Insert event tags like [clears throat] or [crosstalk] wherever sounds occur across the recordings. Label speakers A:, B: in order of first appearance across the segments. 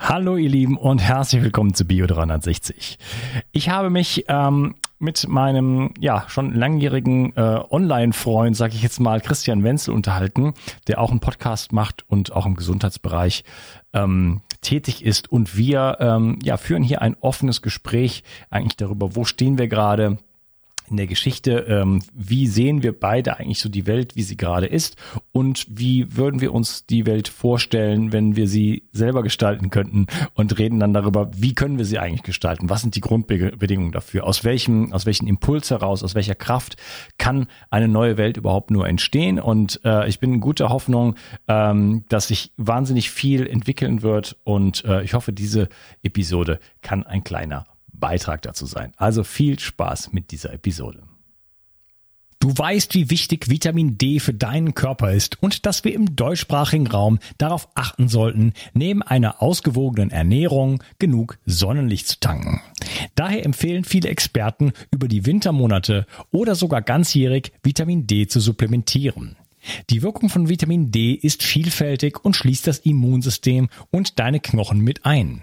A: Hallo ihr Lieben und herzlich willkommen zu Bio 360. Ich habe mich ähm, mit meinem ja schon langjährigen äh, Online-Freund, sage ich jetzt mal, Christian Wenzel unterhalten, der auch einen Podcast macht und auch im Gesundheitsbereich ähm, tätig ist. Und wir ähm, ja führen hier ein offenes Gespräch eigentlich darüber, wo stehen wir gerade, in der Geschichte, ähm, wie sehen wir beide eigentlich so die Welt, wie sie gerade ist? Und wie würden wir uns die Welt vorstellen, wenn wir sie selber gestalten könnten und reden dann darüber, wie können wir sie eigentlich gestalten, was sind die Grundbedingungen dafür, aus welchem, aus welchem Impuls heraus, aus welcher Kraft kann eine neue Welt überhaupt nur entstehen? Und äh, ich bin in guter Hoffnung, ähm, dass sich wahnsinnig viel entwickeln wird. Und äh, ich hoffe, diese Episode kann ein kleiner Beitrag dazu sein. Also viel Spaß mit dieser Episode. Du weißt, wie wichtig Vitamin D für deinen Körper ist und dass wir im deutschsprachigen Raum darauf achten sollten, neben einer ausgewogenen Ernährung genug Sonnenlicht zu tanken. Daher empfehlen viele Experten über die Wintermonate oder sogar ganzjährig Vitamin D zu supplementieren. Die Wirkung von Vitamin D ist vielfältig und schließt das Immunsystem und deine Knochen mit ein.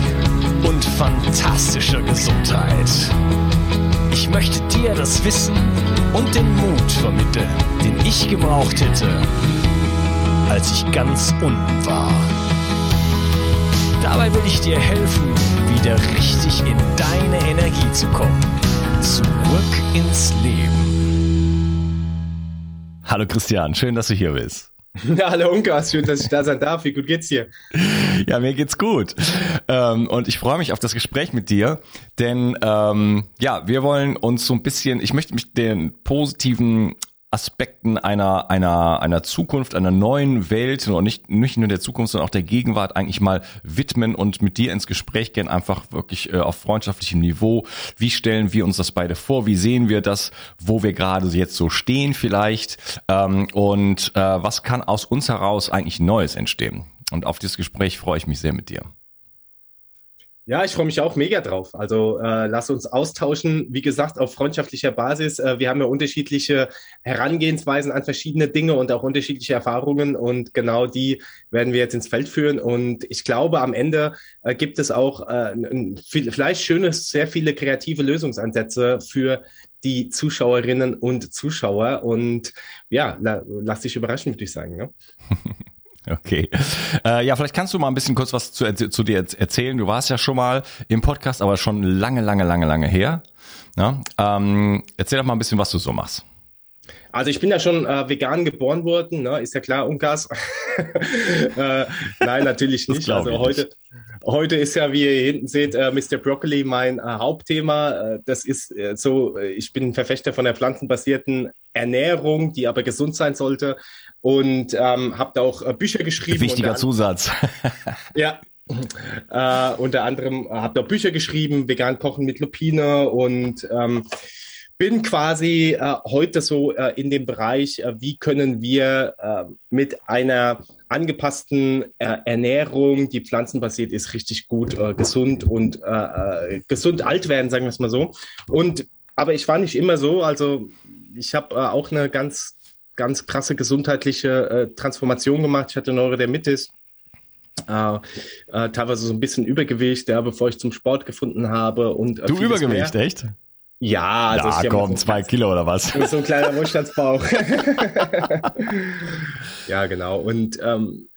A: und fantastischer Gesundheit. Ich möchte dir das Wissen und den Mut vermitteln, den ich gebraucht hätte, als ich ganz unten war. Dabei will ich dir helfen, wieder richtig in deine Energie zu kommen. Zurück ins Leben. Hallo Christian, schön, dass du hier bist. [laughs]
B: Hallo Unkas, schön, dass ich da sein darf. Wie gut geht's dir?
A: Ja, mir geht's gut. Ähm, und ich freue mich auf das Gespräch mit dir, denn ähm, ja, wir wollen uns so ein bisschen, ich möchte mich den positiven Aspekten einer, einer, einer Zukunft, einer neuen Welt und nicht, nicht nur der Zukunft, sondern auch der Gegenwart eigentlich mal widmen und mit dir ins Gespräch gehen, einfach wirklich äh, auf freundschaftlichem Niveau. Wie stellen wir uns das beide vor? Wie sehen wir das, wo wir gerade jetzt so stehen vielleicht? Ähm, und äh, was kann aus uns heraus eigentlich Neues entstehen? Und auf dieses Gespräch freue ich mich sehr mit dir.
B: Ja, ich freue mich auch mega drauf. Also äh, lass uns austauschen. Wie gesagt, auf freundschaftlicher Basis. Äh, wir haben ja unterschiedliche Herangehensweisen an verschiedene Dinge und auch unterschiedliche Erfahrungen. Und genau die werden wir jetzt ins Feld führen. Und ich glaube, am Ende äh, gibt es auch äh, viel, vielleicht schöne, sehr viele kreative Lösungsansätze für die Zuschauerinnen und Zuschauer. Und ja, la, lass dich überraschen, würde ich sagen. Ne? [laughs]
A: Okay. Äh, ja, vielleicht kannst du mal ein bisschen kurz was zu, zu dir erzählen. Du warst ja schon mal im Podcast, aber schon lange, lange, lange, lange her. Ja? Ähm, erzähl doch mal ein bisschen, was du so machst.
B: Also ich bin ja schon äh, vegan geboren worden, ne? ist ja klar, Unkas. [laughs] äh, nein, natürlich [laughs] nicht. Also heute, heute ist ja, wie ihr hinten seht, äh, Mr. Broccoli mein äh, Hauptthema. Äh, das ist äh, so, ich bin Verfechter von der pflanzenbasierten Ernährung, die aber gesund sein sollte und ähm, habe da auch äh, Bücher geschrieben.
A: Wichtiger Zusatz. [laughs]
B: ja, äh, unter anderem habe da Bücher geschrieben, vegan kochen mit Lupine und ähm, bin quasi äh, heute so äh, in dem Bereich, äh, wie können wir äh, mit einer angepassten äh, Ernährung, die pflanzenbasiert ist, richtig gut, äh, gesund und gesund alt werden, sagen wir es mal so. Und aber ich war nicht immer so. Also ich habe auch eine ganz ganz krasse gesundheitliche Transformation gemacht. Ich hatte Neurodermitis. Äh, äh, teilweise so ein bisschen Übergewicht, ja, bevor ich zum Sport gefunden habe. Und,
A: äh, du Übergewicht, mehr. echt?
B: Ja,
A: also ja, komm, so zwei Kilo oder was?
B: So ein kleiner [laughs] Wohlstandsbauch. [laughs] ja, genau. Und ähm,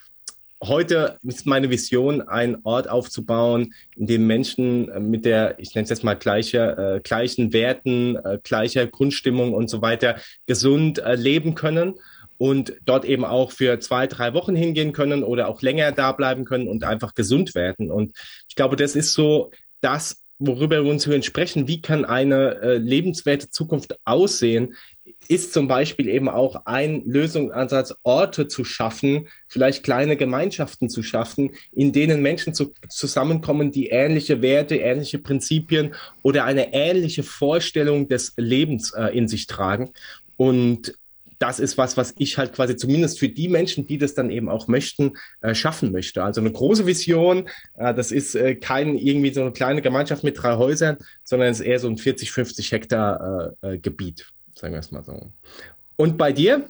B: heute ist meine Vision, einen Ort aufzubauen, in dem Menschen äh, mit der, ich nenne es jetzt mal gleiche, äh, gleichen Werten, äh, gleicher Grundstimmung und so weiter gesund äh, leben können und dort eben auch für zwei, drei Wochen hingehen können oder auch länger da bleiben können und einfach gesund werden. Und ich glaube, das ist so das, worüber wir uns hier sprechen, wie kann eine äh, lebenswerte Zukunft aussehen, ist zum Beispiel eben auch ein Lösungsansatz, Orte zu schaffen, vielleicht kleine Gemeinschaften zu schaffen, in denen Menschen zu, zusammenkommen, die ähnliche Werte, ähnliche Prinzipien oder eine ähnliche Vorstellung des Lebens äh, in sich tragen. Und das ist was, was ich halt quasi zumindest für die Menschen, die das dann eben auch möchten, äh, schaffen möchte. Also eine große Vision, äh, das ist äh, kein irgendwie so eine kleine Gemeinschaft mit drei Häusern, sondern es ist eher so ein 40, 50 Hektar äh, äh, Gebiet, sagen wir es mal so. Und bei dir?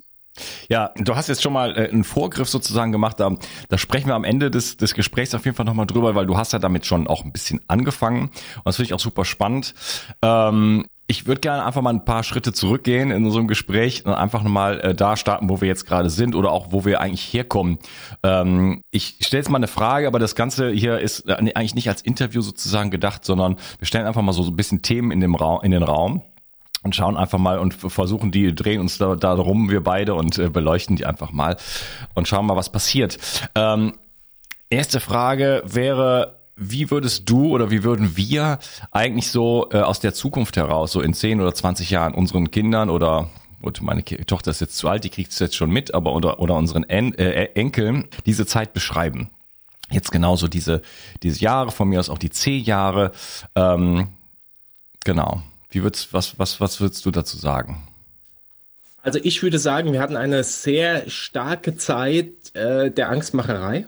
A: Ja, du hast jetzt schon mal äh, einen Vorgriff sozusagen gemacht. Da, da sprechen wir am Ende des, des Gesprächs auf jeden Fall nochmal drüber, weil du hast ja damit schon auch ein bisschen angefangen. Und das finde ich auch super spannend. Ähm, ich würde gerne einfach mal ein paar Schritte zurückgehen in unserem Gespräch und einfach nochmal äh, da starten, wo wir jetzt gerade sind oder auch wo wir eigentlich herkommen. Ähm, ich stelle jetzt mal eine Frage, aber das Ganze hier ist äh, eigentlich nicht als Interview sozusagen gedacht, sondern wir stellen einfach mal so, so ein bisschen Themen in, dem Raum, in den Raum und schauen einfach mal und versuchen die, drehen uns da, da rum, wir beide, und äh, beleuchten die einfach mal und schauen mal, was passiert. Ähm, erste Frage wäre, wie würdest du oder wie würden wir eigentlich so äh, aus der Zukunft heraus, so in 10 oder 20 Jahren unseren Kindern oder gut, meine Tochter ist jetzt zu alt, die kriegt es jetzt schon mit, aber oder, oder unseren en äh, Enkeln diese Zeit beschreiben? Jetzt genauso diese, diese Jahre, von mir aus auch die C-Jahre. Ähm, genau. Wie würdest, was, was, was würdest du dazu sagen?
B: Also ich würde sagen, wir hatten eine sehr starke Zeit äh, der Angstmacherei.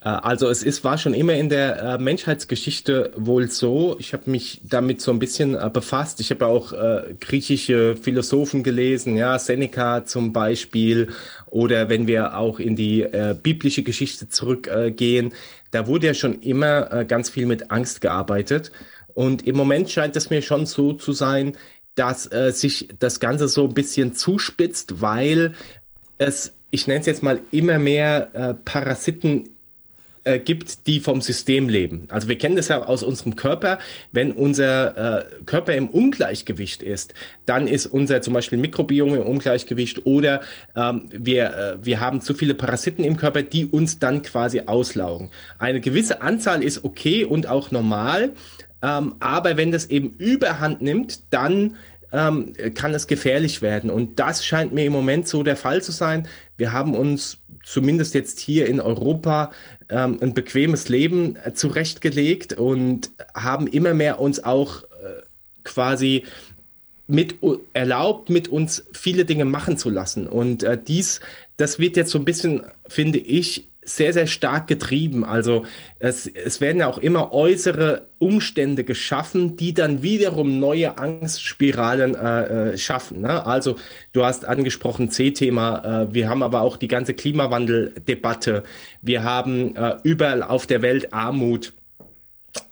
B: Äh, also es ist, war schon immer in der äh, Menschheitsgeschichte wohl so. Ich habe mich damit so ein bisschen äh, befasst. Ich habe auch äh, griechische Philosophen gelesen, ja, Seneca zum Beispiel, oder wenn wir auch in die äh, biblische Geschichte zurückgehen, da wurde ja schon immer äh, ganz viel mit Angst gearbeitet. Und im Moment scheint es mir schon so zu sein, dass äh, sich das Ganze so ein bisschen zuspitzt, weil es, ich nenne es jetzt mal, immer mehr äh, Parasiten äh, gibt, die vom System leben. Also wir kennen das ja aus unserem Körper. Wenn unser äh, Körper im Ungleichgewicht ist, dann ist unser zum Beispiel Mikrobiom im Ungleichgewicht oder ähm, wir, äh, wir haben zu viele Parasiten im Körper, die uns dann quasi auslaugen. Eine gewisse Anzahl ist okay und auch normal, ähm, aber wenn das eben überhand nimmt, dann ähm, kann es gefährlich werden. Und das scheint mir im Moment so der Fall zu sein. Wir haben uns zumindest jetzt hier in Europa ähm, ein bequemes Leben äh, zurechtgelegt und haben immer mehr uns auch äh, quasi mit erlaubt, mit uns viele Dinge machen zu lassen. Und äh, dies, das wird jetzt so ein bisschen, finde ich, sehr, sehr stark getrieben. Also es, es werden ja auch immer äußere Umstände geschaffen, die dann wiederum neue Angstspiralen äh, äh, schaffen. Ne? Also du hast angesprochen C-Thema, äh, wir haben aber auch die ganze Klimawandeldebatte, wir haben äh, überall auf der Welt Armut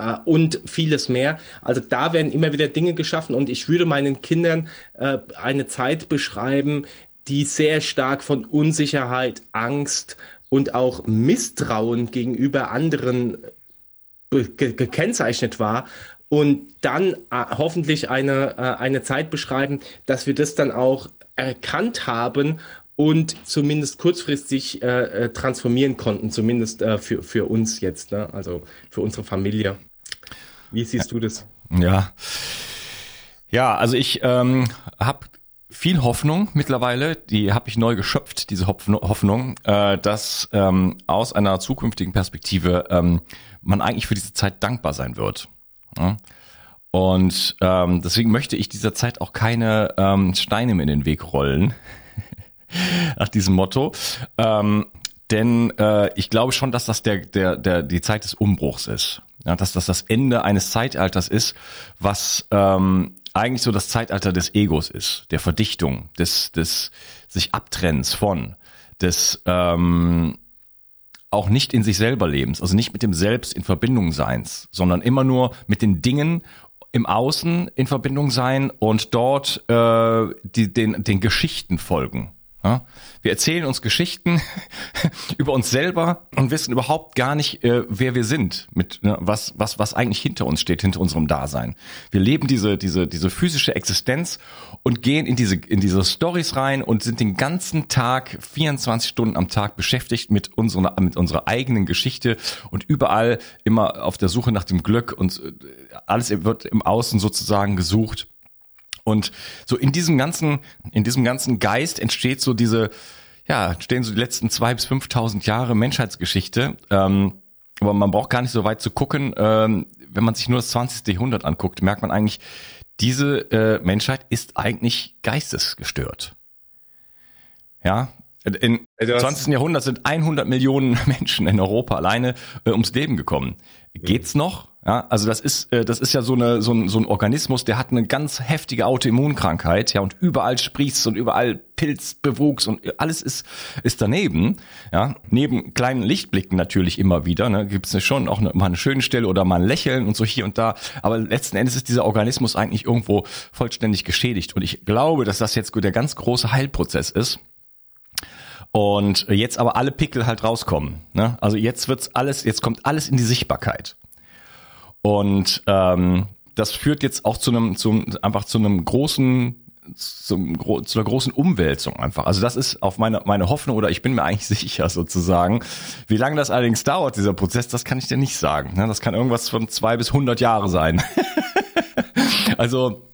B: Uh, und vieles mehr. Also da werden immer wieder Dinge geschaffen und ich würde meinen Kindern uh, eine Zeit beschreiben, die sehr stark von Unsicherheit, Angst und auch Misstrauen gegenüber anderen gekennzeichnet war und dann äh, hoffentlich eine, äh, eine Zeit beschreiben, dass wir das dann auch erkannt haben und zumindest kurzfristig äh, äh transformieren konnten, zumindest äh, für, für uns jetzt, ne? also für unsere Familie. Wie siehst du das?
A: Ja. Ja, also ich ähm, habe viel Hoffnung mittlerweile, die habe ich neu geschöpft, diese Hoffnung, äh, dass ähm, aus einer zukünftigen Perspektive ähm, man eigentlich für diese Zeit dankbar sein wird. Ja? Und ähm, deswegen möchte ich dieser Zeit auch keine ähm, Steine in den Weg rollen. [laughs] Nach diesem Motto. Ähm, denn äh, ich glaube schon, dass das der, der, der, die Zeit des Umbruchs ist. Ja, dass das das Ende eines Zeitalters ist, was ähm, eigentlich so das Zeitalter des Egos ist, der Verdichtung, des, des sich Abtrennens von, des ähm, auch nicht in sich selber Lebens, also nicht mit dem Selbst in Verbindung Seins, sondern immer nur mit den Dingen im Außen in Verbindung sein und dort äh, die, den, den Geschichten folgen. Wir erzählen uns Geschichten [laughs] über uns selber und wissen überhaupt gar nicht, äh, wer wir sind, mit ne, was was was eigentlich hinter uns steht, hinter unserem Dasein. Wir leben diese diese diese physische Existenz und gehen in diese in diese Stories rein und sind den ganzen Tag 24 Stunden am Tag beschäftigt mit unserer mit unserer eigenen Geschichte und überall immer auf der Suche nach dem Glück und äh, alles wird im Außen sozusagen gesucht und so in diesem ganzen, in diesem ganzen Geist entsteht so diese, ja, stehen so die letzten zwei bis 5.000 Jahre Menschheitsgeschichte. Ähm, aber man braucht gar nicht so weit zu gucken. Ähm, wenn man sich nur das 20. Jahrhundert anguckt, merkt man eigentlich, diese äh, Menschheit ist eigentlich geistesgestört. Ja, im 20. Jahrhundert sind 100 Millionen [laughs] Menschen in Europa alleine äh, ums Leben gekommen. Geht's noch? Ja, also das ist, äh, das ist ja so, eine, so, ein, so ein Organismus, der hat eine ganz heftige Autoimmunkrankheit, ja, und überall sprießt und überall Pilzbewuchs und alles ist, ist daneben. Ja, neben kleinen Lichtblicken natürlich immer wieder, ne, gibt es schon auch eine, mal eine schöne Stelle oder mal ein Lächeln und so hier und da. Aber letzten Endes ist dieser Organismus eigentlich irgendwo vollständig geschädigt. Und ich glaube, dass das jetzt der ganz große Heilprozess ist. Und jetzt aber alle Pickel halt rauskommen. Ne? Also jetzt wird's alles, jetzt kommt alles in die Sichtbarkeit. Und ähm, das führt jetzt auch zu einem, zum, einfach zu einem großen, zum, zu einer großen Umwälzung einfach. Also das ist auf meine, meine Hoffnung oder ich bin mir eigentlich [laughs] sicher sozusagen. Wie lange das allerdings dauert, dieser Prozess, das kann ich dir nicht sagen. Ne? Das kann irgendwas von zwei bis hundert Jahre sein. [laughs] also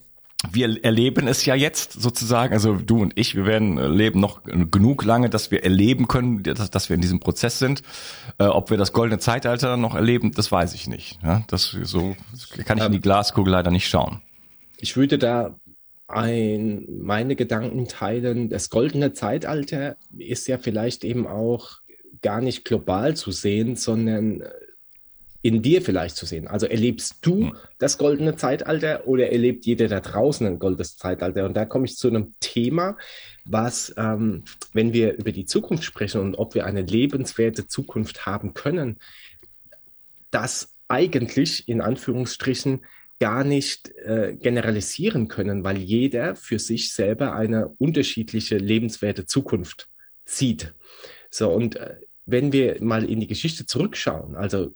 A: wir erleben es ja jetzt sozusagen, also du und ich, wir werden äh, leben noch genug lange, dass wir erleben können, dass, dass wir in diesem Prozess sind. Äh, ob wir das goldene Zeitalter noch erleben, das weiß ich nicht. Ja, das so kann ich in die ähm, Glaskugel leider nicht schauen.
B: Ich würde da ein, meine Gedanken teilen. Das goldene Zeitalter ist ja vielleicht eben auch gar nicht global zu sehen, sondern in dir vielleicht zu sehen. Also erlebst du hm. das goldene Zeitalter oder erlebt jeder da draußen ein goldenes Zeitalter? Und da komme ich zu einem Thema, was, ähm, wenn wir über die Zukunft sprechen und ob wir eine lebenswerte Zukunft haben können, das eigentlich in Anführungsstrichen gar nicht äh, generalisieren können, weil jeder für sich selber eine unterschiedliche lebenswerte Zukunft sieht. So, und äh, wenn wir mal in die Geschichte zurückschauen, also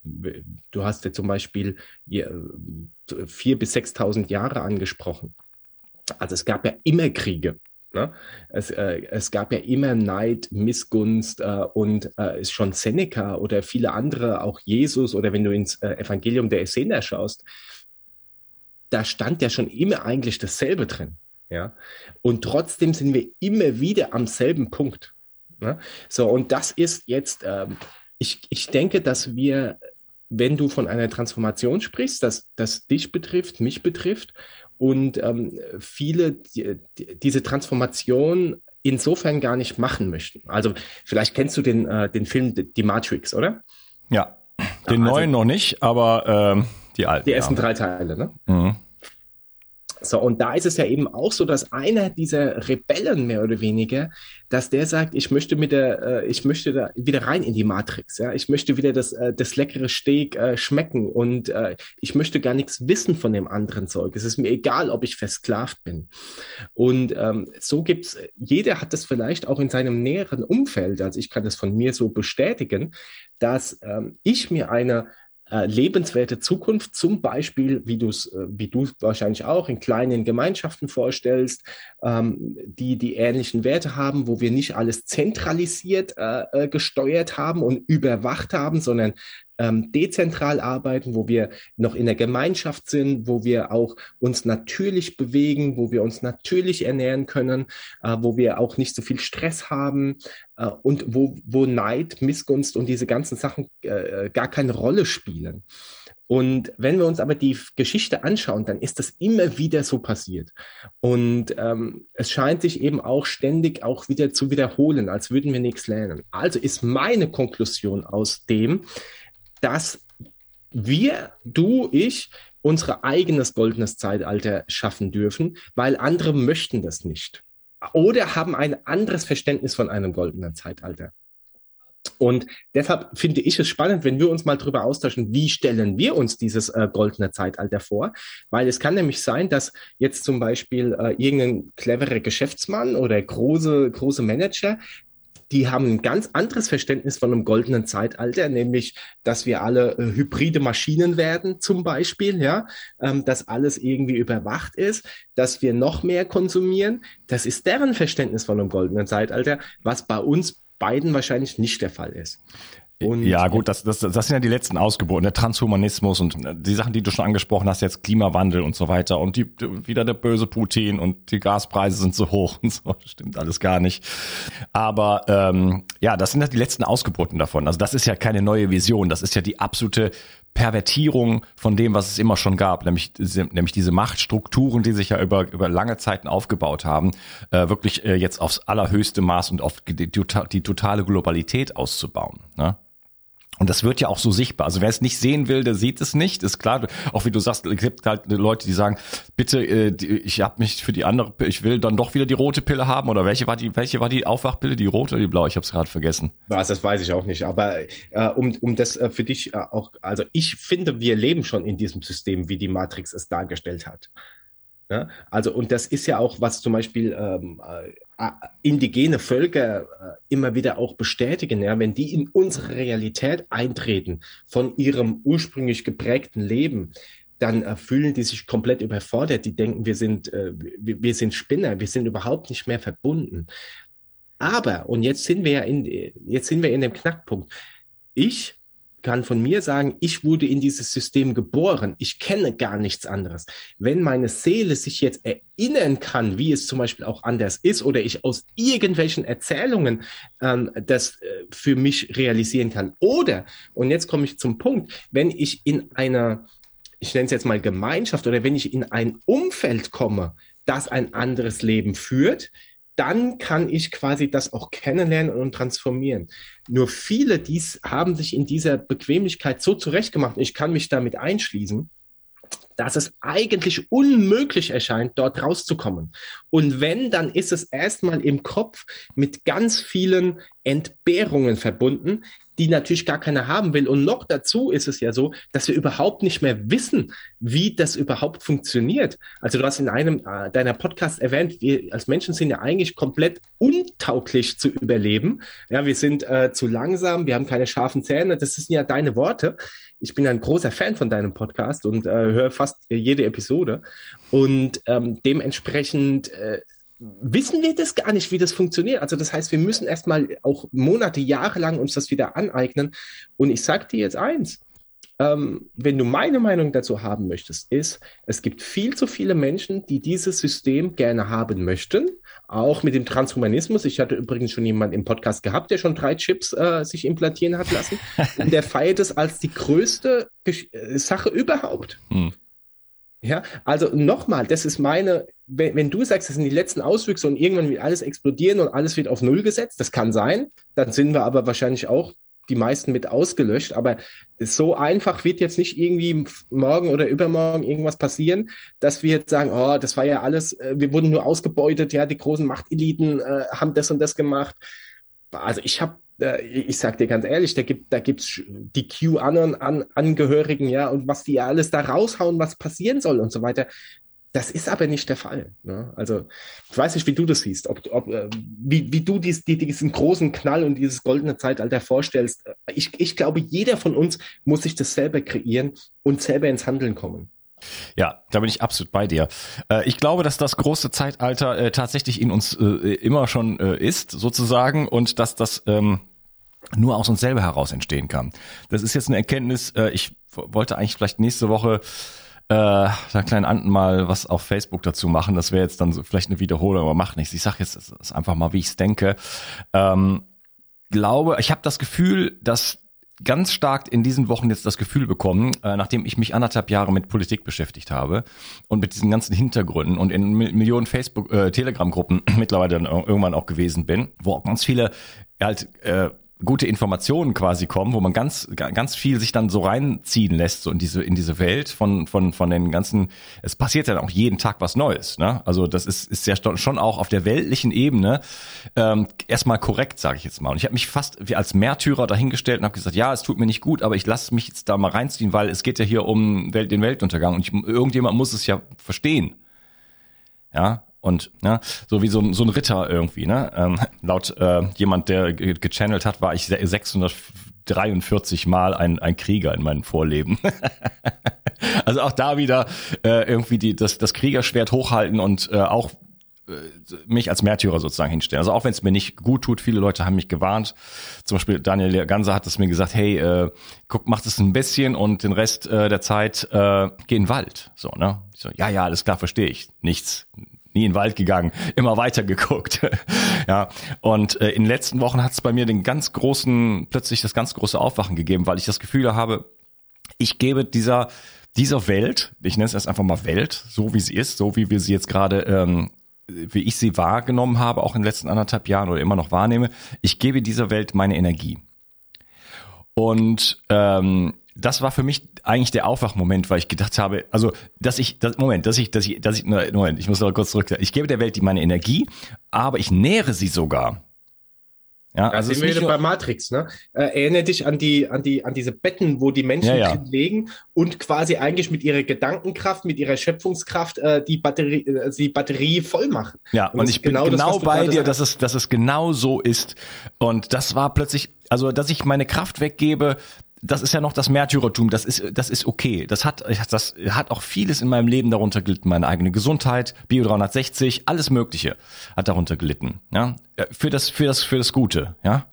B: du hast ja zum Beispiel vier bis 6.000 Jahre angesprochen. Also es gab ja immer Kriege. Ne? Es, äh, es, gab ja immer Neid, Missgunst äh, und äh, ist schon Seneca oder viele andere, auch Jesus oder wenn du ins äh, Evangelium der Essener schaust, da stand ja schon immer eigentlich dasselbe drin. Ja? Und trotzdem sind wir immer wieder am selben Punkt. Ne? So, und das ist jetzt, ähm, ich, ich denke, dass wir, wenn du von einer Transformation sprichst, dass das dich betrifft, mich betrifft und ähm, viele die, die, diese Transformation insofern gar nicht machen möchten. Also vielleicht kennst du den, äh, den Film Die Matrix, oder?
A: Ja, den also, neuen noch nicht, aber ähm, die alten.
B: Die ersten ja. drei Teile, ne? Mhm. So, und da ist es ja eben auch so, dass einer dieser Rebellen mehr oder weniger, dass der sagt, ich möchte mit der, äh, ich möchte da wieder rein in die Matrix, ja, ich möchte wieder das, äh, das leckere Steak äh, schmecken und äh, ich möchte gar nichts wissen von dem anderen Zeug. Es ist mir egal, ob ich versklavt bin. Und ähm, so gibt's, jeder hat das vielleicht auch in seinem näheren Umfeld, also ich kann das von mir so bestätigen, dass ähm, ich mir eine äh, lebenswerte Zukunft, zum Beispiel, wie du es, äh, wie du wahrscheinlich auch in kleinen Gemeinschaften vorstellst, ähm, die die ähnlichen Werte haben, wo wir nicht alles zentralisiert äh, äh gesteuert haben und überwacht haben, sondern ähm, dezentral arbeiten, wo wir noch in der Gemeinschaft sind, wo wir auch uns natürlich bewegen, wo wir uns natürlich ernähren können, äh, wo wir auch nicht so viel Stress haben äh, und wo, wo Neid, Missgunst und diese ganzen Sachen äh, gar keine Rolle spielen. Und wenn wir uns aber die Geschichte anschauen, dann ist das immer wieder so passiert. Und ähm, es scheint sich eben auch ständig auch wieder zu wiederholen, als würden wir nichts lernen. Also ist meine Konklusion aus dem, dass wir, du, ich, unser eigenes goldenes Zeitalter schaffen dürfen, weil andere möchten das nicht. Oder haben ein anderes Verständnis von einem goldenen Zeitalter. Und deshalb finde ich es spannend, wenn wir uns mal darüber austauschen, wie stellen wir uns dieses äh, goldene Zeitalter vor? Weil es kann nämlich sein, dass jetzt zum Beispiel äh, irgendein cleverer Geschäftsmann oder große, große Manager die haben ein ganz anderes Verständnis von einem goldenen Zeitalter, nämlich, dass wir alle äh, hybride Maschinen werden, zum Beispiel, ja, ähm, dass alles irgendwie überwacht ist, dass wir noch mehr konsumieren. Das ist deren Verständnis von einem goldenen Zeitalter, was bei uns beiden wahrscheinlich nicht der Fall ist.
A: Und ja, gut, das, das, das sind ja die letzten Ausgeburten, der Transhumanismus und äh, die Sachen, die du schon angesprochen hast, jetzt Klimawandel und so weiter und die, wieder der böse Putin und die Gaspreise sind so hoch und so, [laughs] stimmt alles gar nicht. Aber ähm, ja, das sind ja die letzten Ausgeburten davon. Also das ist ja keine neue Vision, das ist ja die absolute Pervertierung von dem, was es immer schon gab, nämlich, nämlich diese Machtstrukturen, die sich ja über, über lange Zeiten aufgebaut haben, äh, wirklich äh, jetzt aufs allerhöchste Maß und auf die, die, die totale Globalität auszubauen. Ne? Und das wird ja auch so sichtbar. Also wer es nicht sehen will, der sieht es nicht. Ist klar. Auch wie du sagst, es gibt halt Leute, die sagen, bitte, äh, ich habe mich für die andere, ich will dann doch wieder die rote Pille haben. Oder welche war die, welche war die Aufwachpille, die rote oder die blaue? Ich habe es gerade vergessen.
B: Was, das weiß ich auch nicht. Aber äh, um, um das äh, für dich äh, auch, also ich finde, wir leben schon in diesem System, wie die Matrix es dargestellt hat. Ja, also, und das ist ja auch, was zum Beispiel ähm, äh, indigene Völker äh, immer wieder auch bestätigen, ja, wenn die in unsere Realität eintreten von ihrem ursprünglich geprägten Leben, dann äh, fühlen die sich komplett überfordert. Die denken, wir sind, äh, wir, wir sind Spinner, wir sind überhaupt nicht mehr verbunden. Aber, und jetzt sind wir ja in, jetzt sind wir in dem Knackpunkt. Ich kann von mir sagen, ich wurde in dieses System geboren. Ich kenne gar nichts anderes. Wenn meine Seele sich jetzt erinnern kann, wie es zum Beispiel auch anders ist, oder ich aus irgendwelchen Erzählungen ähm, das äh, für mich realisieren kann, oder, und jetzt komme ich zum Punkt, wenn ich in einer, ich nenne es jetzt mal Gemeinschaft, oder wenn ich in ein Umfeld komme, das ein anderes Leben führt, dann kann ich quasi das auch kennenlernen und transformieren. Nur viele dies haben sich in dieser Bequemlichkeit so zurechtgemacht, ich kann mich damit einschließen, dass es eigentlich unmöglich erscheint, dort rauszukommen. Und wenn, dann ist es erstmal im Kopf mit ganz vielen Entbehrungen verbunden, die natürlich gar keiner haben will. Und noch dazu ist es ja so, dass wir überhaupt nicht mehr wissen, wie das überhaupt funktioniert. Also du hast in einem äh, deiner Podcasts erwähnt, wir als Menschen sind ja eigentlich komplett untauglich zu überleben. Ja, wir sind äh, zu langsam, wir haben keine scharfen Zähne. Das sind ja deine Worte. Ich bin ein großer Fan von deinem Podcast und äh, höre fast jede Episode. Und ähm, dementsprechend äh, wissen wir das gar nicht, wie das funktioniert. Also das heißt, wir müssen erstmal auch Monate, Jahre lang uns das wieder aneignen. Und ich sage dir jetzt eins, ähm, wenn du meine Meinung dazu haben möchtest, ist, es gibt viel zu viele Menschen, die dieses System gerne haben möchten, auch mit dem Transhumanismus. Ich hatte übrigens schon jemanden im Podcast gehabt, der schon drei Chips äh, sich implantieren hat lassen. Und der [laughs] feiert es als die größte Gesch äh, Sache überhaupt. Hm. Ja, also nochmal, das ist meine, wenn, wenn, du sagst, das sind die letzten Auswüchse und irgendwann wird alles explodieren und alles wird auf Null gesetzt, das kann sein, dann sind wir aber wahrscheinlich auch die meisten mit ausgelöscht. Aber so einfach wird jetzt nicht irgendwie morgen oder übermorgen irgendwas passieren, dass wir jetzt sagen, oh, das war ja alles, äh, wir wurden nur ausgebeutet, ja, die großen Machteliten äh, haben das und das gemacht. Also ich habe ich sag dir ganz ehrlich, da gibt da gibt's die Q-Angehörigen, ja, und was die alles da raushauen, was passieren soll und so weiter. Das ist aber nicht der Fall. Ne? Also ich weiß nicht, wie du das siehst, ob, ob äh, wie, wie du dies, die, diesen großen Knall und dieses goldene Zeitalter vorstellst. Ich, ich glaube, jeder von uns muss sich das selber kreieren und selber ins Handeln kommen.
A: Ja, da bin ich absolut bei dir. Äh, ich glaube, dass das große Zeitalter äh, tatsächlich in uns äh, immer schon ist, sozusagen, und dass das ähm, nur aus uns selber heraus entstehen kann. Das ist jetzt eine Erkenntnis, ich wollte eigentlich vielleicht nächste Woche äh, da kleinen Anden mal was auf Facebook dazu machen. Das wäre jetzt dann so vielleicht eine Wiederholung, aber macht nichts. Ich sage jetzt das einfach mal, wie ich es denke. Ähm, glaube, ich habe das Gefühl, dass ganz stark in diesen Wochen jetzt das Gefühl bekommen, äh, nachdem ich mich anderthalb Jahre mit Politik beschäftigt habe und mit diesen ganzen Hintergründen und in Millionen Facebook, äh, Telegram-Gruppen [clears throat] mittlerweile dann irgendwann auch gewesen bin, wo auch ganz viele halt äh, gute Informationen quasi kommen, wo man ganz ganz viel sich dann so reinziehen lässt so in diese in diese Welt von von von den ganzen es passiert ja auch jeden Tag was Neues, ne? Also das ist ist ja schon auch auf der weltlichen Ebene ähm, erstmal korrekt, sage ich jetzt mal. Und ich habe mich fast wie als Märtyrer dahingestellt und habe gesagt, ja, es tut mir nicht gut, aber ich lasse mich jetzt da mal reinziehen, weil es geht ja hier um Welt, den Weltuntergang und ich, irgendjemand muss es ja verstehen. Ja, und ne, so wie so ein, so ein Ritter irgendwie. Ne? Ähm, laut äh, jemand, der gechannelt hat, war ich 643 Mal ein, ein Krieger in meinem Vorleben. [laughs] also auch da wieder äh, irgendwie die, das, das Kriegerschwert hochhalten und äh, auch äh, mich als Märtyrer sozusagen hinstellen. Also auch wenn es mir nicht gut tut, viele Leute haben mich gewarnt. Zum Beispiel Daniel Ganser hat es mir gesagt, hey, äh, guck, mach das ein bisschen und den Rest äh, der Zeit äh, geh in den Wald. So, ne? Ich so, ja, ja, alles klar, verstehe ich. Nichts, nie in den Wald gegangen, immer weiter geguckt. [laughs] ja, und äh, in den letzten Wochen hat es bei mir den ganz großen, plötzlich das ganz große Aufwachen gegeben, weil ich das Gefühl habe, ich gebe dieser dieser Welt, ich nenne es erst einfach mal Welt, so wie sie ist, so wie wir sie jetzt gerade ähm, wie ich sie wahrgenommen habe, auch in den letzten anderthalb Jahren oder immer noch wahrnehme, ich gebe dieser Welt meine Energie. Und ähm, das war für mich eigentlich der Aufwachmoment, weil ich gedacht habe, also, dass ich, das, Moment, dass ich, dass ich, dass ich, Moment, ich muss noch kurz zurück. Ich gebe der Welt die meine Energie, aber ich nähere sie sogar.
B: Ja, da also sind wir wieder bei Matrix, ne? Äh, erinnere dich an die, an die, an diese Betten, wo die Menschen ja, ja. legen und quasi eigentlich mit ihrer Gedankenkraft, mit ihrer Schöpfungskraft äh, die Batterie, äh, die Batterie voll machen.
A: Ja, und, und ich bin genau, genau das, bei dir, dass es, dass es genau so ist. Und das war plötzlich, also, dass ich meine Kraft weggebe, das ist ja noch das Märtyrertum, das ist, das ist okay. Das hat, das hat auch vieles in meinem Leben darunter gelitten. Meine eigene Gesundheit, Bio 360, alles Mögliche hat darunter gelitten. Ja, für das, für das, für das Gute. Ja,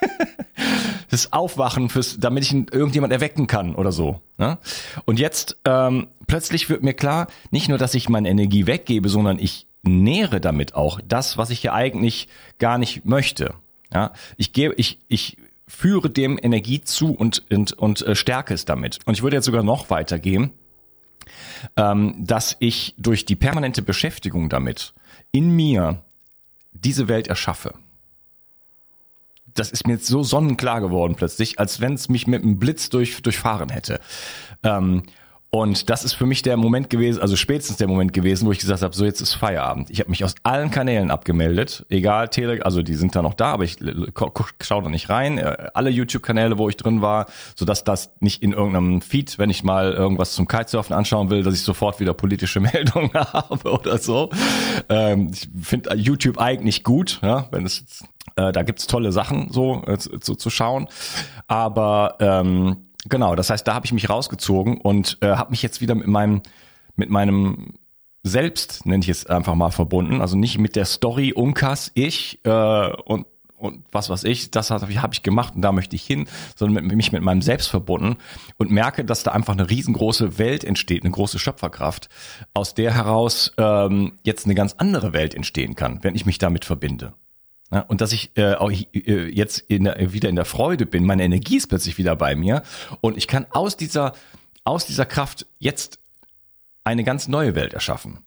A: [laughs] das Aufwachen, fürs, damit ich irgendjemand erwecken kann oder so. Ja? Und jetzt ähm, plötzlich wird mir klar, nicht nur, dass ich meine Energie weggebe, sondern ich nähere damit auch das, was ich ja eigentlich gar nicht möchte. Ja, ich gebe, ich, ich führe dem Energie zu und, und, und äh, stärke es damit. Und ich würde jetzt sogar noch weitergehen, ähm, dass ich durch die permanente Beschäftigung damit in mir diese Welt erschaffe. Das ist mir jetzt so sonnenklar geworden plötzlich, als wenn es mich mit einem Blitz durch, durchfahren hätte. Ähm, und das ist für mich der Moment gewesen, also spätestens der Moment gewesen, wo ich gesagt habe, so jetzt ist Feierabend. Ich habe mich aus allen Kanälen abgemeldet, egal Tele, also die sind da noch da, aber ich schaue da nicht rein. Äh, alle YouTube-Kanäle, wo ich drin war, so dass das nicht in irgendeinem Feed, wenn ich mal irgendwas zum Kitesurfen anschauen will, dass ich sofort wieder politische [laughs] Meldungen habe oder so. Ähm, ich finde YouTube eigentlich gut, ja, wenn es äh, da gibt's tolle Sachen so äh, zu, zu schauen, aber ähm, Genau, das heißt, da habe ich mich rausgezogen und äh, habe mich jetzt wieder mit meinem mit meinem selbst nenne ich es einfach mal verbunden, also nicht mit der Story Unkas ich äh, und und was weiß ich, das habe ich, hab ich gemacht und da möchte ich hin, sondern mit, mich mit meinem Selbst verbunden und merke, dass da einfach eine riesengroße Welt entsteht, eine große Schöpferkraft, aus der heraus ähm, jetzt eine ganz andere Welt entstehen kann, wenn ich mich damit verbinde. Ja, und dass ich äh, auch äh, jetzt in der, wieder in der Freude bin, meine Energie ist plötzlich wieder bei mir und ich kann aus dieser, aus dieser Kraft jetzt eine ganz neue Welt erschaffen.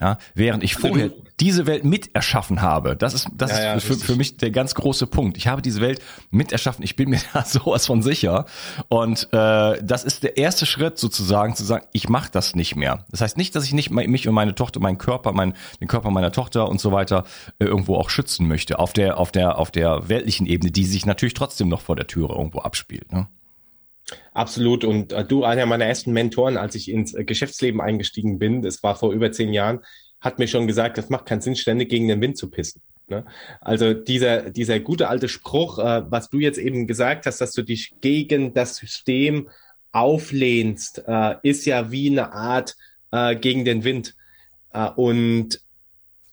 A: Ja, während ich vorher diese Welt mit erschaffen habe, das ist, das ja, ja, ist für, für, mich der ganz große Punkt. Ich habe diese Welt mit erschaffen. Ich bin mir [laughs] da sowas von sicher. Und äh, das ist der erste Schritt sozusagen, zu sagen, ich mache das nicht mehr. Das heißt nicht, dass ich nicht mich und meine Tochter, meinen Körper, mein, den Körper meiner Tochter und so weiter äh, irgendwo auch schützen möchte. Auf der, auf der, auf der weltlichen Ebene, die sich natürlich trotzdem noch vor der Türe irgendwo abspielt. Ne?
B: Absolut. Und äh, du, einer meiner ersten Mentoren, als ich ins äh, Geschäftsleben eingestiegen bin, das war vor über zehn Jahren, hat mir schon gesagt, das macht keinen Sinn, ständig gegen den Wind zu pissen. Ne? Also dieser, dieser gute alte Spruch, äh, was du jetzt eben gesagt hast, dass du dich gegen das System auflehnst, äh, ist ja wie eine Art äh, gegen den Wind. Äh, und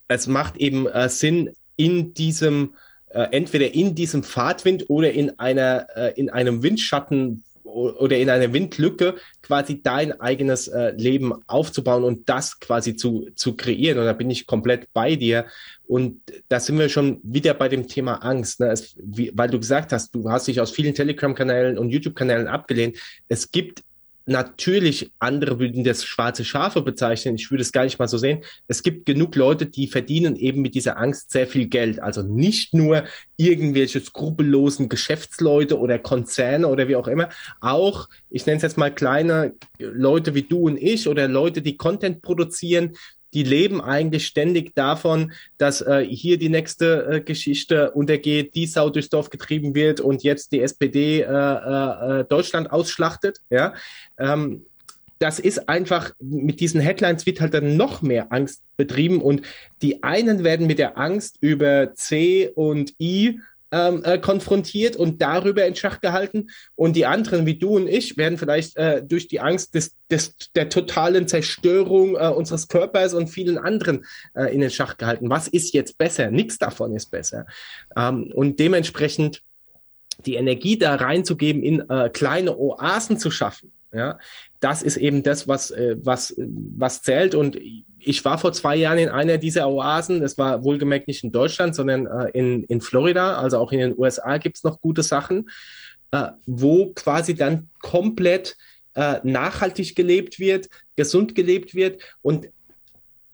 B: es macht eben Sinn, in diesem, entweder in diesem Fahrtwind oder in einer, in einem Windschatten oder in einer Windlücke quasi dein eigenes äh, Leben aufzubauen und das quasi zu, zu kreieren. Und da bin ich komplett bei dir. Und da sind wir schon wieder bei dem Thema Angst, ne? es, wie, weil du gesagt hast, du hast dich aus vielen Telegram-Kanälen und YouTube-Kanälen abgelehnt. Es gibt natürlich andere würden das schwarze Schafe bezeichnen. Ich würde es gar nicht mal so sehen. Es gibt genug Leute, die verdienen eben mit dieser Angst sehr viel Geld. Also nicht nur irgendwelche skrupellosen Geschäftsleute oder Konzerne oder wie auch immer. Auch, ich nenne es jetzt mal kleine Leute wie du und ich oder Leute, die Content produzieren, die leben eigentlich ständig davon, dass äh, hier die nächste äh, Geschichte untergeht, die Sau durchs Dorf getrieben wird und jetzt die SPD äh, äh, äh, Deutschland ausschlachtet. Ja, ähm, das ist einfach, mit diesen Headlines wird halt dann noch mehr Angst betrieben und die einen werden mit der Angst über C und I ähm, äh, konfrontiert und darüber in Schach gehalten. Und die anderen, wie du und ich, werden vielleicht äh, durch die Angst des, des, der totalen Zerstörung äh, unseres Körpers und vielen anderen äh, in den Schach gehalten. Was ist jetzt besser? Nichts davon ist besser. Ähm, und dementsprechend die Energie da reinzugeben, in äh, kleine Oasen zu schaffen. Ja, das ist eben das, was, äh, was, was zählt. Und ich war vor zwei Jahren in einer dieser Oasen. Das war wohlgemerkt nicht in Deutschland, sondern äh, in, in Florida. Also auch in den USA gibt es noch gute Sachen, äh, wo quasi dann komplett äh, nachhaltig gelebt wird, gesund gelebt wird. Und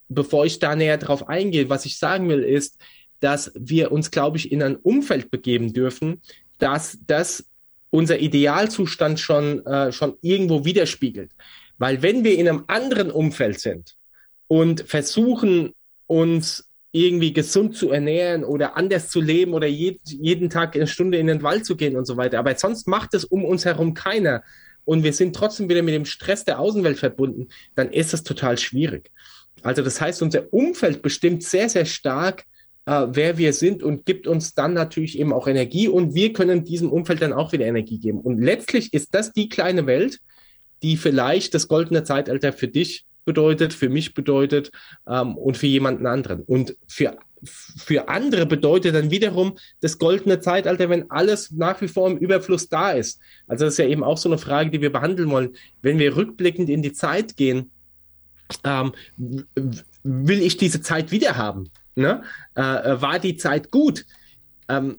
B: bevor ich da näher drauf eingehe, was ich sagen will, ist, dass wir uns, glaube ich, in ein Umfeld begeben dürfen, dass das unser Idealzustand schon, äh, schon irgendwo widerspiegelt. Weil wenn wir in einem anderen Umfeld sind und versuchen, uns irgendwie gesund zu ernähren oder anders zu leben oder je, jeden Tag eine Stunde in den Wald zu gehen und so weiter, aber sonst macht es um uns herum keiner und wir sind trotzdem wieder mit dem Stress der Außenwelt verbunden, dann ist das total schwierig. Also das heißt, unser Umfeld bestimmt sehr, sehr stark, äh, wer wir sind und gibt uns dann natürlich eben auch Energie und wir können diesem Umfeld dann auch wieder Energie geben. Und letztlich ist das die kleine Welt, die vielleicht das goldene Zeitalter für dich bedeutet, für mich bedeutet ähm, und für jemanden anderen. Und für, für andere bedeutet dann wiederum das goldene Zeitalter, wenn alles nach wie vor im Überfluss da ist. Also das ist ja eben auch so eine Frage, die wir behandeln wollen. Wenn wir rückblickend in die Zeit gehen, ähm, will ich diese Zeit wieder haben? Ne? Äh, äh, war die Zeit gut? Ähm,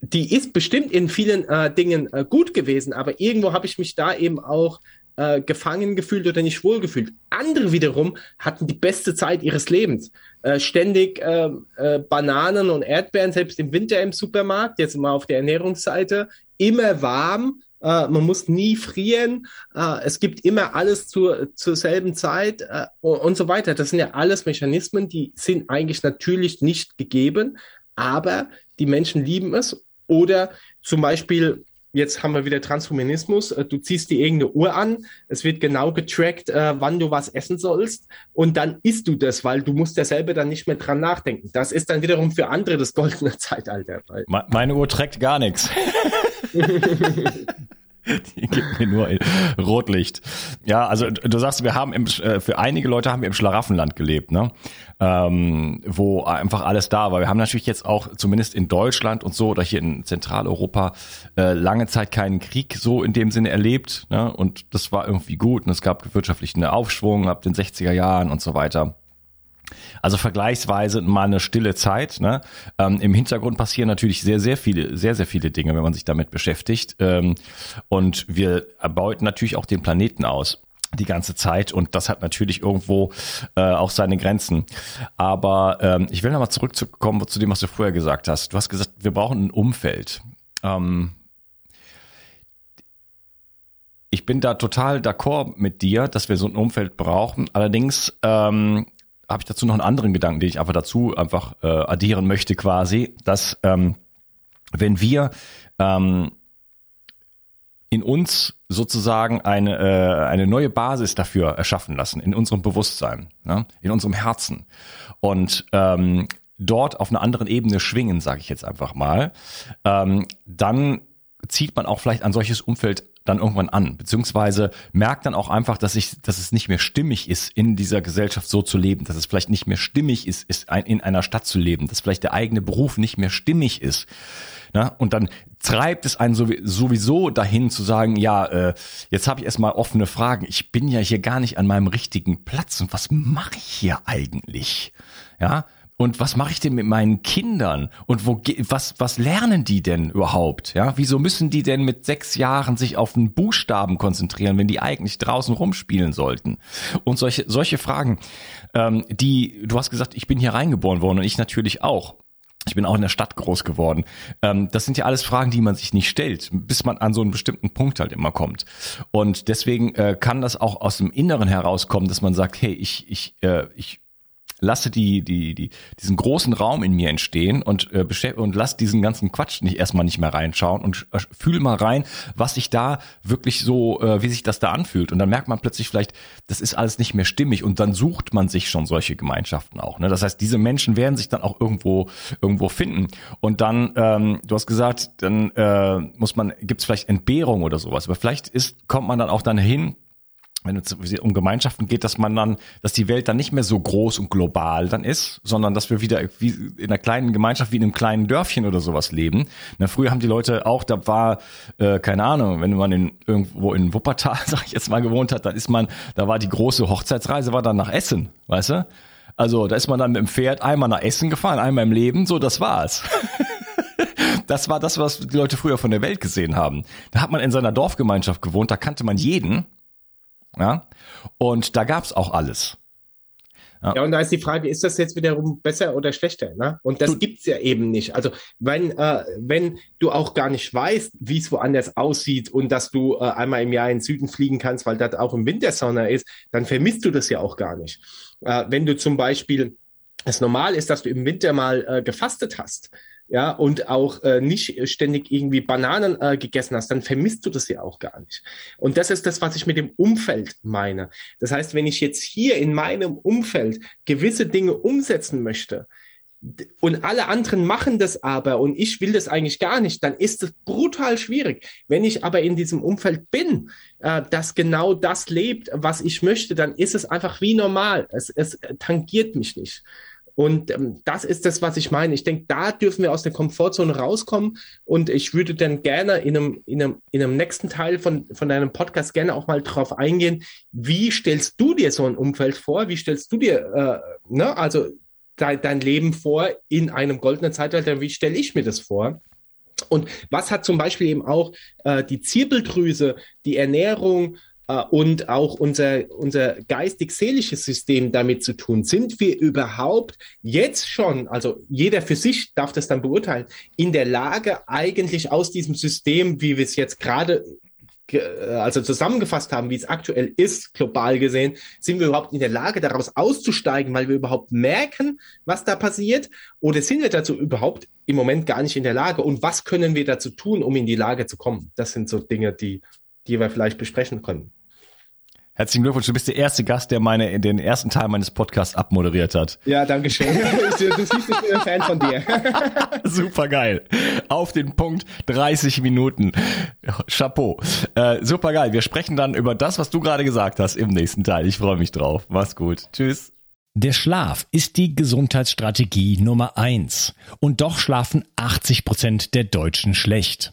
B: die ist bestimmt in vielen äh, Dingen äh, gut gewesen, aber irgendwo habe ich mich da eben auch äh, gefangen gefühlt oder nicht wohl gefühlt. Andere wiederum hatten die beste Zeit ihres Lebens. Äh, ständig äh, äh, Bananen und Erdbeeren, selbst im Winter im Supermarkt, jetzt mal auf der Ernährungsseite, immer warm, Uh, man muss nie frieren. Uh, es gibt immer alles zur, zur selben Zeit uh, und so weiter. Das sind ja alles Mechanismen, die sind eigentlich natürlich nicht gegeben, aber die Menschen lieben es. Oder zum Beispiel, jetzt haben wir wieder Transhumanismus. Du ziehst dir irgendeine Uhr an, es wird genau getrackt, wann du was essen sollst und dann isst du das, weil du musst ja selber dann nicht mehr dran nachdenken. Das ist dann wiederum für andere das goldene [laughs] Zeitalter.
A: Meine Uhr trägt gar nichts. [laughs] [laughs] [laughs] Die gibt mir nur Rotlicht. Ja, also du sagst, wir haben im, äh, für einige Leute haben wir im Schlaraffenland gelebt, ne? Ähm, wo einfach alles da war. Wir haben natürlich jetzt auch zumindest in Deutschland und so oder hier in Zentraleuropa äh, lange Zeit keinen Krieg so in dem Sinne erlebt, ne? Und das war irgendwie gut und es gab wirtschaftlichen Aufschwung ab den 60er Jahren und so weiter. Also vergleichsweise mal eine stille Zeit. Ne? Ähm, Im Hintergrund passieren natürlich sehr, sehr viele, sehr, sehr viele Dinge, wenn man sich damit beschäftigt. Ähm, und wir erbeuten natürlich auch den Planeten aus die ganze Zeit und das hat natürlich irgendwo äh, auch seine Grenzen. Aber ähm, ich will nochmal zurückzukommen zu dem, was du vorher gesagt hast. Du hast gesagt, wir brauchen ein Umfeld. Ähm, ich bin da total d'accord mit dir, dass wir so ein Umfeld brauchen. Allerdings ähm, habe ich dazu noch einen anderen Gedanken, den ich einfach dazu einfach äh, addieren möchte quasi, dass ähm, wenn wir ähm, in uns sozusagen eine, äh, eine neue Basis dafür erschaffen lassen, in unserem Bewusstsein, ne? in unserem Herzen und ähm, dort auf einer anderen Ebene schwingen, sage ich jetzt einfach mal, ähm, dann zieht man auch vielleicht ein solches Umfeld dann irgendwann an, beziehungsweise merkt dann auch einfach, dass ich, dass es nicht mehr stimmig ist, in dieser Gesellschaft so zu leben, dass es vielleicht nicht mehr stimmig ist, ist ein, in einer Stadt zu leben, dass vielleicht der eigene Beruf nicht mehr stimmig ist. Ja, und dann treibt es einen sowieso dahin zu sagen, ja, äh, jetzt habe ich erstmal offene Fragen. Ich bin ja hier gar nicht an meinem richtigen Platz und was mache ich hier eigentlich? Ja, und was mache ich denn mit meinen Kindern? Und wo was was lernen die denn überhaupt? Ja, wieso müssen die denn mit sechs Jahren sich auf einen Buchstaben konzentrieren, wenn die eigentlich draußen rumspielen sollten? Und solche solche Fragen, ähm, die du hast gesagt, ich bin hier reingeboren worden und ich natürlich auch. Ich bin auch in der Stadt groß geworden. Ähm, das sind ja alles Fragen, die man sich nicht stellt, bis man an so einen bestimmten Punkt halt immer kommt. Und deswegen äh, kann das auch aus dem Inneren herauskommen, dass man sagt, hey, ich, ich, äh, ich lasse die, die, die, diesen großen Raum in mir entstehen und, äh, und lass diesen ganzen Quatsch nicht erstmal nicht mehr reinschauen und äh, fühl mal rein, was sich da wirklich so, äh, wie sich das da anfühlt. Und dann merkt man plötzlich vielleicht, das ist alles nicht mehr stimmig und dann sucht man sich schon solche Gemeinschaften auch. Ne? Das heißt, diese Menschen werden sich dann auch irgendwo, irgendwo finden. Und dann, ähm, du hast gesagt, dann äh, muss man, gibt es vielleicht Entbehrung oder sowas, aber vielleicht ist, kommt man dann auch dann hin, wenn es um Gemeinschaften geht, dass man dann, dass die Welt dann nicht mehr so groß und global dann ist, sondern dass wir wieder wie in einer kleinen Gemeinschaft wie in einem kleinen Dörfchen oder sowas leben. Na, früher haben die Leute auch, da war, äh, keine Ahnung, wenn man in, irgendwo in Wuppertal, [laughs] sag ich jetzt mal, gewohnt hat, dann ist man, da war die große Hochzeitsreise, war dann nach Essen, weißt du? Also da ist man dann mit dem Pferd einmal nach Essen gefahren, einmal im Leben, so das war's. [laughs] das war das, was die Leute früher von der Welt gesehen haben. Da hat man in seiner Dorfgemeinschaft gewohnt, da kannte man jeden ja? Und da gab's auch alles.
B: Ja. ja, und da ist die Frage, ist das jetzt wiederum besser oder schlechter? Ne? Und das du, gibt's ja eben nicht. Also wenn, äh, wenn du auch gar nicht weißt, wie es woanders aussieht und dass du äh, einmal im Jahr in den Süden fliegen kannst, weil das auch im Winter Sonne ist, dann vermisst du das ja auch gar nicht. Äh, wenn du zum Beispiel es normal ist, dass du im Winter mal äh, gefastet hast, ja, und auch äh, nicht ständig irgendwie Bananen äh, gegessen hast, dann vermisst du das ja auch gar nicht. Und das ist das, was ich mit dem Umfeld meine. Das heißt, wenn ich jetzt hier in meinem Umfeld gewisse Dinge umsetzen möchte, und alle anderen machen das aber und ich will das eigentlich gar nicht, dann ist es brutal schwierig. Wenn ich aber in diesem Umfeld bin, äh, das genau das lebt, was ich möchte, dann ist es einfach wie normal. Es, es tangiert mich nicht. Und ähm, das ist das, was ich meine. Ich denke, da dürfen wir aus der Komfortzone rauskommen. Und ich würde dann gerne in einem, in einem, in einem nächsten Teil von, von deinem Podcast gerne auch mal drauf eingehen. Wie stellst du dir so ein Umfeld vor? Wie stellst du dir, äh, ne, also dein, dein Leben vor in einem goldenen Zeitalter? Wie stelle ich mir das vor? Und was hat zum Beispiel eben auch äh, die Zirbeldrüse, die Ernährung, äh, und auch unser, unser geistig-seelisches System damit zu tun. Sind wir überhaupt jetzt schon, also jeder für sich darf das dann beurteilen, in der Lage eigentlich aus diesem System, wie wir es jetzt gerade äh, also zusammengefasst haben, wie es aktuell ist, global gesehen, sind wir überhaupt in der Lage, daraus auszusteigen, weil wir überhaupt merken, was da passiert? Oder sind wir dazu überhaupt im Moment gar nicht in der Lage? Und was können wir dazu tun, um in die Lage zu kommen? Das sind so Dinge, die, die wir vielleicht besprechen können.
A: Herzlichen Glückwunsch, du bist der erste Gast, der meine, den ersten Teil meines Podcasts abmoderiert hat.
B: Ja, danke schön. du siehst, ich bin ein Fan von dir. [laughs]
A: super geil. Auf den Punkt 30 Minuten. Chapeau. Äh, super geil. Wir sprechen dann über das, was du gerade gesagt hast im nächsten Teil. Ich freue mich drauf. Mach's gut. Tschüss. Der Schlaf ist die Gesundheitsstrategie Nummer eins. Und doch schlafen 80 Prozent der Deutschen schlecht.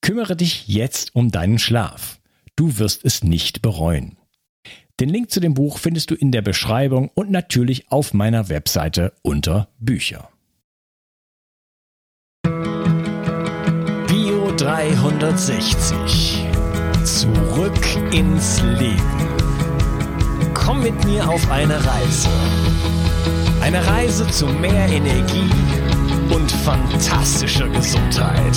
A: Kümmere dich jetzt um deinen Schlaf. Du wirst es nicht bereuen. Den Link zu dem Buch findest du in der Beschreibung und natürlich auf meiner Webseite unter Bücher. Bio 360. Zurück ins Leben. Komm mit mir auf eine Reise. Eine Reise zu mehr Energie und fantastischer Gesundheit.